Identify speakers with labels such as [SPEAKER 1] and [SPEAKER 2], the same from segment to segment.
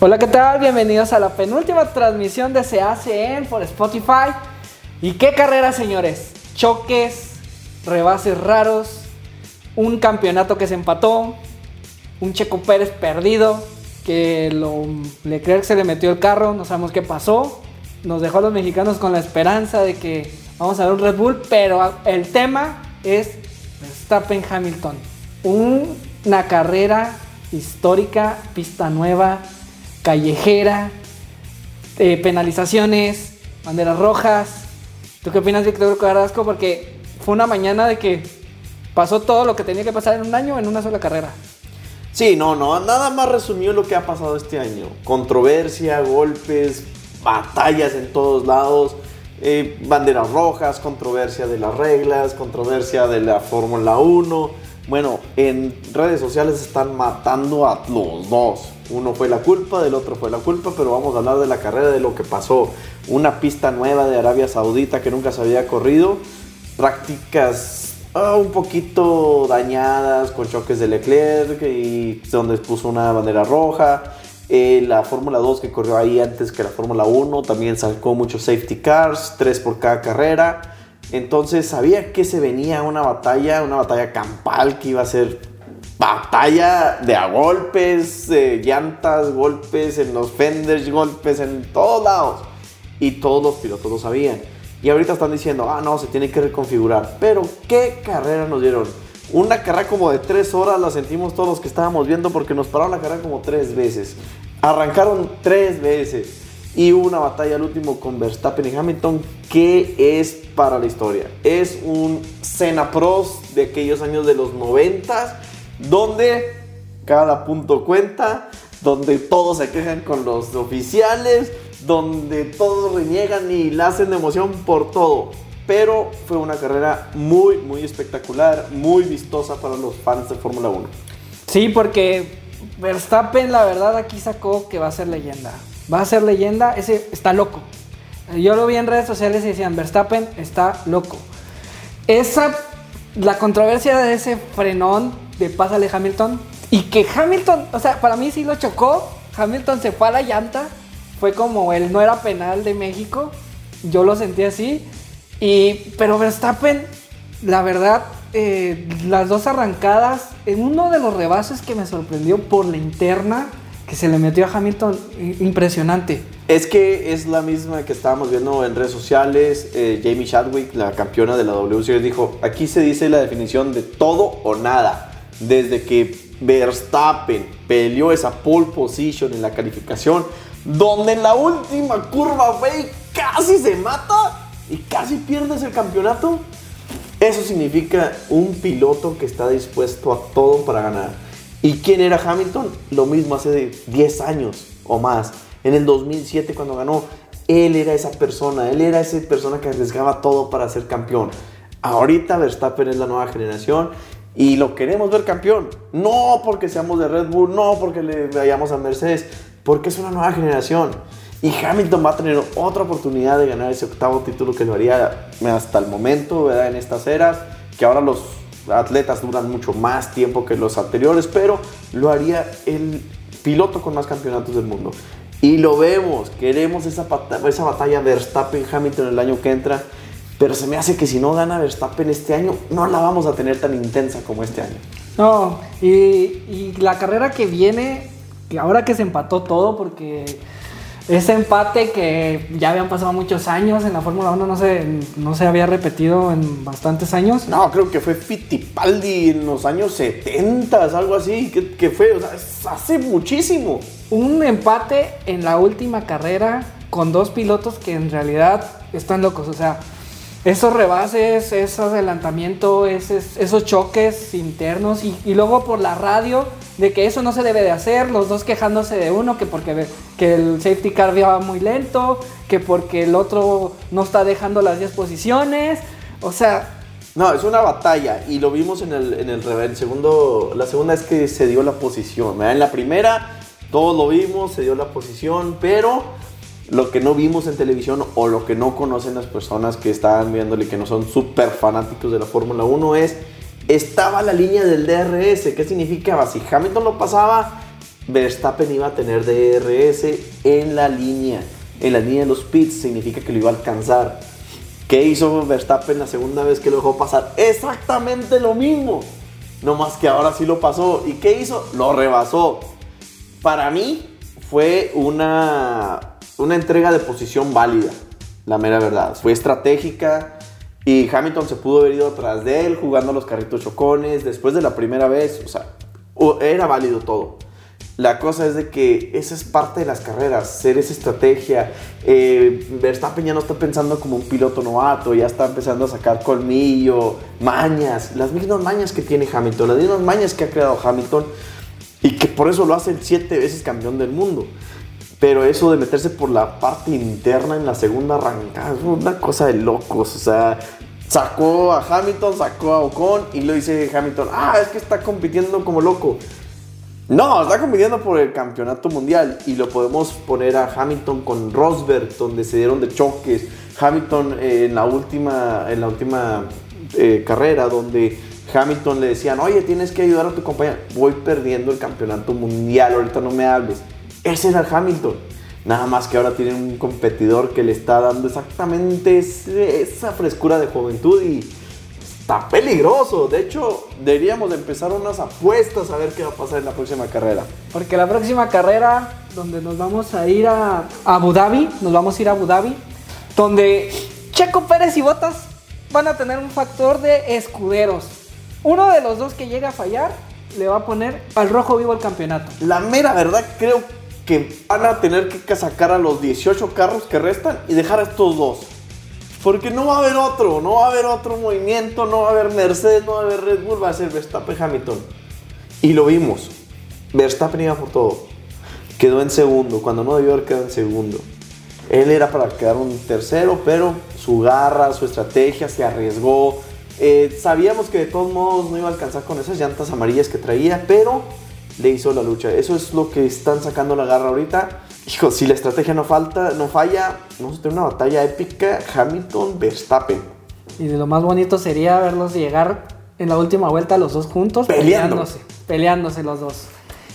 [SPEAKER 1] Hola, ¿qué tal? Bienvenidos a la penúltima transmisión de Se hace en por Spotify. ¿Y qué carrera, señores? Choques, rebases raros, un campeonato que se empató, un Checo Pérez perdido, que lo, Leclerc se le metió el carro, no sabemos qué pasó. Nos dejó a los mexicanos con la esperanza de que vamos a ver un Red Bull, pero el tema es Verstappen Hamilton. una carrera histórica, pista nueva, callejera, eh, penalizaciones, banderas rojas. ¿Tú qué opinas, Víctor Carrasco? Porque fue una mañana de que pasó todo lo que tenía que pasar en un año en una sola carrera.
[SPEAKER 2] Sí, no, no, nada más resumió lo que ha pasado este año. Controversia, golpes, batallas en todos lados, eh, banderas rojas, controversia de las reglas, controversia de la Fórmula 1. Bueno, en redes sociales están matando a los dos. Uno fue la culpa, del otro fue la culpa, pero vamos a hablar de la carrera, de lo que pasó. Una pista nueva de Arabia Saudita que nunca se había corrido. Prácticas ah, un poquito dañadas con choques de Leclerc y donde puso una bandera roja. Eh, la Fórmula 2 que corrió ahí antes que la Fórmula 1 también sacó muchos safety cars, tres por cada carrera. Entonces sabía que se venía una batalla, una batalla campal que iba a ser batalla de a golpes, llantas, golpes en los fenders, golpes en todos lados. Y todos los pilotos lo sabían. Y ahorita están diciendo, ah, no, se tiene que reconfigurar. Pero, ¿qué carrera nos dieron? Una carrera como de tres horas la sentimos todos los que estábamos viendo porque nos pararon la carrera como tres veces. Arrancaron tres veces y hubo una batalla al último con Verstappen y Hamilton que es para la historia. Es un Cena Pros de aquellos años de los 90 donde cada punto cuenta, donde todos se quejan con los oficiales, donde todos reniegan y la hacen de emoción por todo. Pero fue una carrera muy, muy espectacular, muy vistosa para los fans de Fórmula 1.
[SPEAKER 1] Sí, porque Verstappen, la verdad, aquí sacó que va a ser leyenda va a ser leyenda, ese está loco. Yo lo vi en redes sociales y decían, Verstappen está loco. Esa, la controversia de ese frenón de pásale Hamilton, y que Hamilton, o sea, para mí sí lo chocó, Hamilton se fue a la llanta, fue como él no era penal de México, yo lo sentí así, y, pero Verstappen, la verdad, eh, las dos arrancadas, en uno de los rebases que me sorprendió por la interna, que se le metió a Hamilton impresionante.
[SPEAKER 2] Es que es la misma que estábamos viendo en redes sociales. Eh, Jamie Chadwick, la campeona de la W Series, dijo, aquí se dice la definición de todo o nada. Desde que Verstappen peleó esa pole position en la calificación, donde en la última curva fue casi se mata y casi pierdes el campeonato. Eso significa un piloto que está dispuesto a todo para ganar. ¿Y quién era Hamilton? Lo mismo hace 10 años o más. En el 2007 cuando ganó, él era esa persona, él era esa persona que arriesgaba todo para ser campeón. Ahorita Verstappen es la nueva generación y lo queremos ver campeón. No porque seamos de Red Bull, no porque le vayamos a Mercedes, porque es una nueva generación. Y Hamilton va a tener otra oportunidad de ganar ese octavo título que lo haría hasta el momento, ¿verdad? En estas eras, que ahora los atletas duran mucho más tiempo que los anteriores, pero lo haría el piloto con más campeonatos del mundo. Y lo vemos, queremos esa, esa batalla Verstappen-Hamilton el año que entra, pero se me hace que si no gana Verstappen este año, no la vamos a tener tan intensa como este año.
[SPEAKER 1] No, y, y la carrera que viene, ahora que se empató todo, porque ese empate que ya habían pasado muchos años en la Fórmula 1 no se, no se había repetido en bastantes años.
[SPEAKER 2] No, creo que fue Fittipaldi en los años 70, algo así, que, fue, o sea, hace muchísimo.
[SPEAKER 1] Un empate en la última carrera con dos pilotos que en realidad están locos, o sea, esos rebases, ese adelantamiento, esos, choques internos y, luego por la radio de que eso no se debe de hacer, los dos quejándose de uno, que porque que el safety car va muy lento, que porque el otro no está dejando las 10 posiciones, o sea...
[SPEAKER 2] No, es una batalla y lo vimos en el, en el, segundo, la segunda es que se dio la posición, en la primera todos lo vimos, se dio la posición, pero lo que no vimos en televisión o lo que no conocen las personas que estaban viéndole y que no son súper fanáticos de la Fórmula 1 es estaba la línea del DRS. ¿Qué significaba? Si Hamilton lo pasaba, Verstappen iba a tener DRS en la línea. En la línea de los pits significa que lo iba a alcanzar. ¿Qué hizo Verstappen la segunda vez que lo dejó pasar? Exactamente lo mismo. No más que ahora sí lo pasó. ¿Y qué hizo? Lo rebasó. Para mí fue una, una entrega de posición válida. La mera verdad. Fue estratégica. Y Hamilton se pudo haber ido atrás de él jugando los carritos chocones. Después de la primera vez, o sea, era válido todo. La cosa es de que esa es parte de las carreras, ser esa estrategia. Eh, Verstappen ya no está pensando como un piloto novato, ya está empezando a sacar colmillo, mañas, las mismas mañas que tiene Hamilton, las mismas mañas que ha creado Hamilton y que por eso lo hace siete veces campeón del mundo. Pero eso de meterse por la parte interna en la segunda arrancada es una cosa de locos. O sea, sacó a Hamilton, sacó a Ocon y lo dice Hamilton, ah, es que está compitiendo como loco. No, está compitiendo por el campeonato mundial y lo podemos poner a Hamilton con Rosberg, donde se dieron de choques. Hamilton eh, en la última, en la última eh, carrera, donde Hamilton le decían, oye, tienes que ayudar a tu compañero. Voy perdiendo el campeonato mundial, ahorita no me hables. Ese era Hamilton. Nada más que ahora tiene un competidor que le está dando exactamente esa frescura de juventud y está peligroso. De hecho, deberíamos empezar unas apuestas a ver qué va a pasar en la próxima carrera.
[SPEAKER 1] Porque la próxima carrera, donde nos vamos a ir a Abu Dhabi, nos vamos a ir a Abu Dhabi, donde Checo Pérez y Botas van a tener un factor de escuderos. Uno de los dos que llega a fallar le va a poner al rojo vivo el campeonato.
[SPEAKER 2] La mera verdad, creo que van a tener que sacar a los 18 carros que restan y dejar a estos dos. Porque no va a haber otro, no va a haber otro movimiento, no va a haber Mercedes, no va a haber Red Bull, va a ser Verstappen Hamilton. Y lo vimos. Verstappen iba por todo. Quedó en segundo, cuando no debió haber quedado en segundo. Él era para quedar un tercero, pero su garra, su estrategia, se arriesgó. Eh, sabíamos que de todos modos no iba a alcanzar con esas llantas amarillas que traía, pero le hizo la lucha. Eso es lo que están sacando la garra ahorita. Hijo, si la estrategia no falta, no falla, vamos a tener una batalla épica Hamilton-Verstappen.
[SPEAKER 1] Y de lo más bonito sería verlos llegar en la última vuelta los dos juntos,
[SPEAKER 2] Peleando.
[SPEAKER 1] peleándose, peleándose los dos.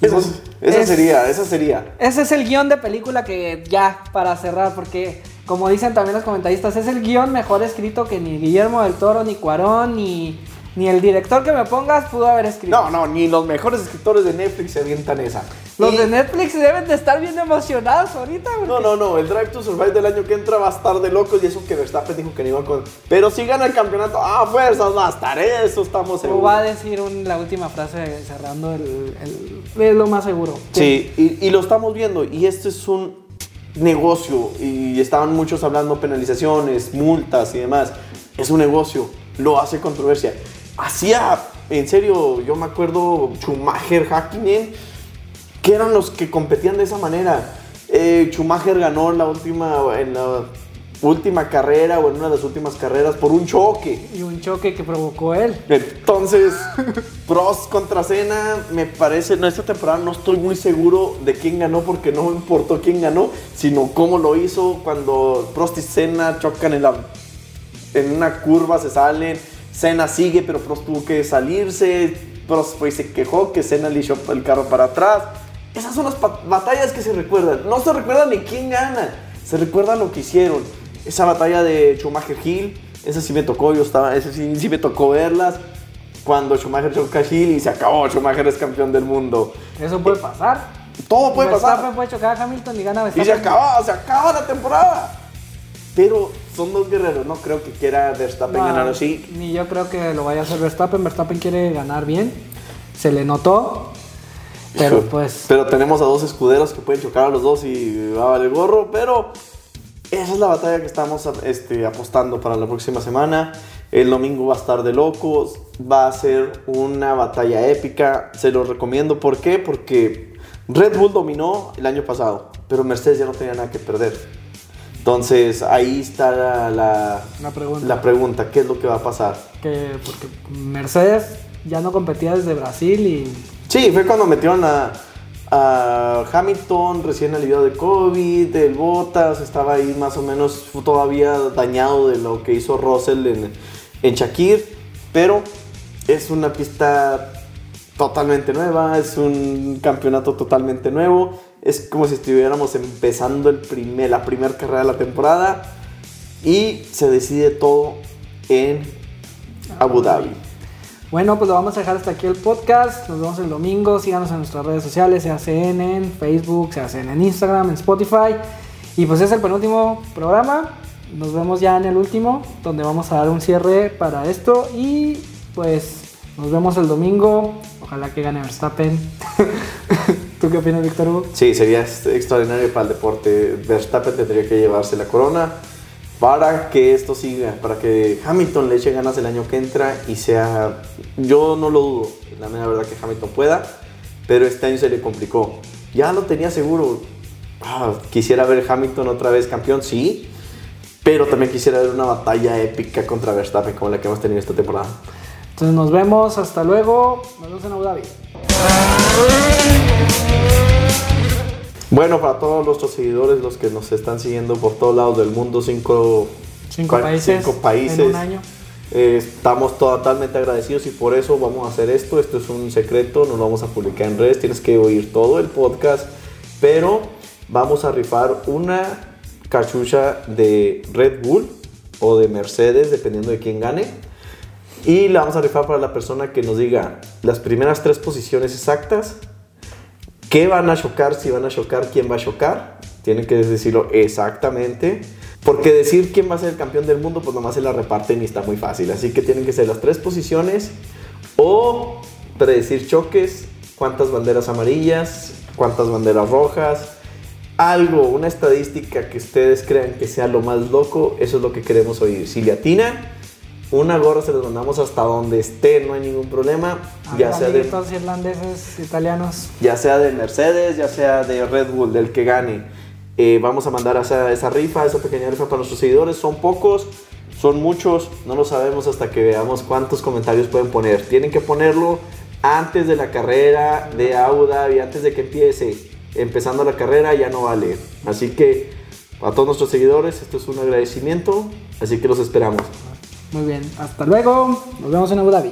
[SPEAKER 2] Eso, es- esa
[SPEAKER 1] Es-
[SPEAKER 2] sería, esa sería.
[SPEAKER 1] Ese es el guion de película que ya para cerrar, porque como dicen también los comentaristas, es el guion mejor escrito que ni Guillermo del Toro, ni Cuarón, ni, ni el director que me pongas pudo haber escrito.
[SPEAKER 2] No, no, ni los mejores escritores de Netflix se avientan esa.
[SPEAKER 1] Los
[SPEAKER 2] Y-
[SPEAKER 1] de Netflix deben de estar bien emocionados ahorita. porque-
[SPEAKER 2] No, no, no, el Drive to Survive del año que entra va a estar de locos y eso que Verstappen dijo que no iba con... Pero si gana el campeonato, ah, fuerzas va a estar, eso estamos
[SPEAKER 1] O
[SPEAKER 2] seguros.
[SPEAKER 1] va a decir un- la última frase cerrando el, el- es lo más seguro.
[SPEAKER 2] Sí, y, y lo estamos viendo. Y esto es un negocio. Y estaban muchos hablando penalizaciones, multas y demás. Es un negocio. Lo hace controversia. Hacía, en serio, yo me acuerdo Schumacher, Hakkinen, que eran los que competían de esa manera. Eh, Schumacher ganó la última, en la última carrera o en una de las últimas carreras por un choque.
[SPEAKER 1] Y un choque que provocó él.
[SPEAKER 2] Entonces, Prost contra Cena, me parece, en esta temporada no estoy muy seguro de quién ganó porque no me importó quién ganó, sino cómo lo hizo cuando Prost y Cena chocan en, la, en una curva, se salen, Cena sigue, pero Prost tuvo que salirse, Prost y se quejó que Cena le echó el carro para atrás. Esas son las batallas que se recuerdan. No se recuerda ni quién gana, se recuerda lo que hicieron. Esa batalla de Schumacher Hill, esa sí me tocó, yo estaba, esa sí, sí me tocó verlas. Cuando Schumacher choca a Hill y se acabó, Schumacher es campeón del mundo.
[SPEAKER 1] Eso puede pasar.
[SPEAKER 2] Todo puede
[SPEAKER 1] Verstappen
[SPEAKER 2] pasar.
[SPEAKER 1] puede chocar a Hamilton y gana
[SPEAKER 2] Y
[SPEAKER 1] Verstappen.
[SPEAKER 2] se acaba, se acaba la temporada. Pero son dos guerreros, no creo que quiera Verstappen
[SPEAKER 1] No,
[SPEAKER 2] ganar así.
[SPEAKER 1] Ni yo creo que lo vaya a hacer Verstappen. Verstappen quiere ganar bien. Se le notó. Pero
[SPEAKER 2] Hijo,
[SPEAKER 1] pues.
[SPEAKER 2] Pero tenemos a dos escuderos que pueden chocar a los dos y va a valer gorro. Pero esa es la batalla que estamos este, apostando para la próxima semana. El domingo va a estar de locos. Va a ser una batalla épica. Se lo recomiendo. ¿Por qué? Porque Red Bull dominó el año pasado. Pero Mercedes ya no tenía nada que perder. Entonces ahí está la, la,
[SPEAKER 1] La pregunta.
[SPEAKER 2] la pregunta. ¿Qué es lo que va a pasar?
[SPEAKER 1] Que, porque Mercedes ya no competía desde Brasil y.
[SPEAKER 2] Sí, fue cuando metieron a, a Hamilton recién aliviado de COVID, el Bottas estaba ahí más o menos todavía dañado de lo que hizo Russell en, en Shakir, pero es una pista totalmente nueva, es un campeonato totalmente nuevo. Es como si estuviéramos empezando el primer, la primera carrera de la temporada y se decide todo en Abu Dhabi.
[SPEAKER 1] Bueno, pues lo vamos a dejar hasta aquí el podcast. Nos vemos el domingo. Síganos en nuestras redes sociales, se hacen en Facebook, se hacen en Instagram, en Spotify. Y pues es el penúltimo programa. Nos vemos ya en el último, donde vamos a dar un cierre para esto. Y pues nos vemos el domingo. Ojalá que gane Verstappen. ¿Tú qué opinas, Víctor Hugo?
[SPEAKER 2] Sí, sería extraordinario para el deporte. Verstappen tendría que llevarse la corona para que esto siga, para que Hamilton le eche ganas el año que entra y sea, yo no lo dudo, la verdad que Hamilton pueda, pero este año se le complicó. Ya lo tenía seguro. Ah, quisiera ver Hamilton otra vez campeón, sí, pero también quisiera ver una batalla épica contra Verstappen como la que hemos tenido esta temporada.
[SPEAKER 1] Entonces nos vemos, hasta luego, nos vemos en Abu Dhabi.
[SPEAKER 2] Bueno, para todos nuestros seguidores, los que nos están siguiendo por todos lados del mundo, cinco,
[SPEAKER 1] cinco países,
[SPEAKER 2] cinco países
[SPEAKER 1] en un año.
[SPEAKER 2] Eh, estamos totalmente agradecidos y por eso vamos a hacer esto. Esto es un secreto, no lo vamos a publicar en redes, tienes que oír todo el podcast, pero vamos a rifar una cachucha de Red Bull o de Mercedes, dependiendo de quién gane. Y la vamos a rifar para la persona que nos diga las primeras tres posiciones exactas ¿Qué van a chocar? Si van a chocar, ¿quién va a chocar? Tienen que decirlo exactamente. Porque decir quién va a ser el campeón del mundo, pues nomás se la reparten y está muy fácil. Así que tienen que ser las tres posiciones. O predecir choques, cuántas banderas amarillas, cuántas banderas rojas. Algo, una estadística que ustedes crean que sea lo más loco, eso es lo que queremos oír. Si le atinan, una gorra se los mandamos hasta donde esté, no hay ningún problema.
[SPEAKER 1] ya sea de irlandeses, italianos.
[SPEAKER 2] Ya sea de Mercedes, ya sea de Red Bull, del que gane. Eh, vamos a mandar esa, esa rifa, esa pequeña rifa para nuestros seguidores. Son pocos, son muchos, no lo sabemos hasta que veamos cuántos comentarios pueden poner. Tienen que ponerlo antes de la carrera de Abu Dhabi, antes de que empiece. Empezando la carrera ya no vale. Así que a todos nuestros seguidores, esto es un agradecimiento. Así que los esperamos.
[SPEAKER 1] Muy bien, hasta luego. Nos vemos en Abu Dhabi.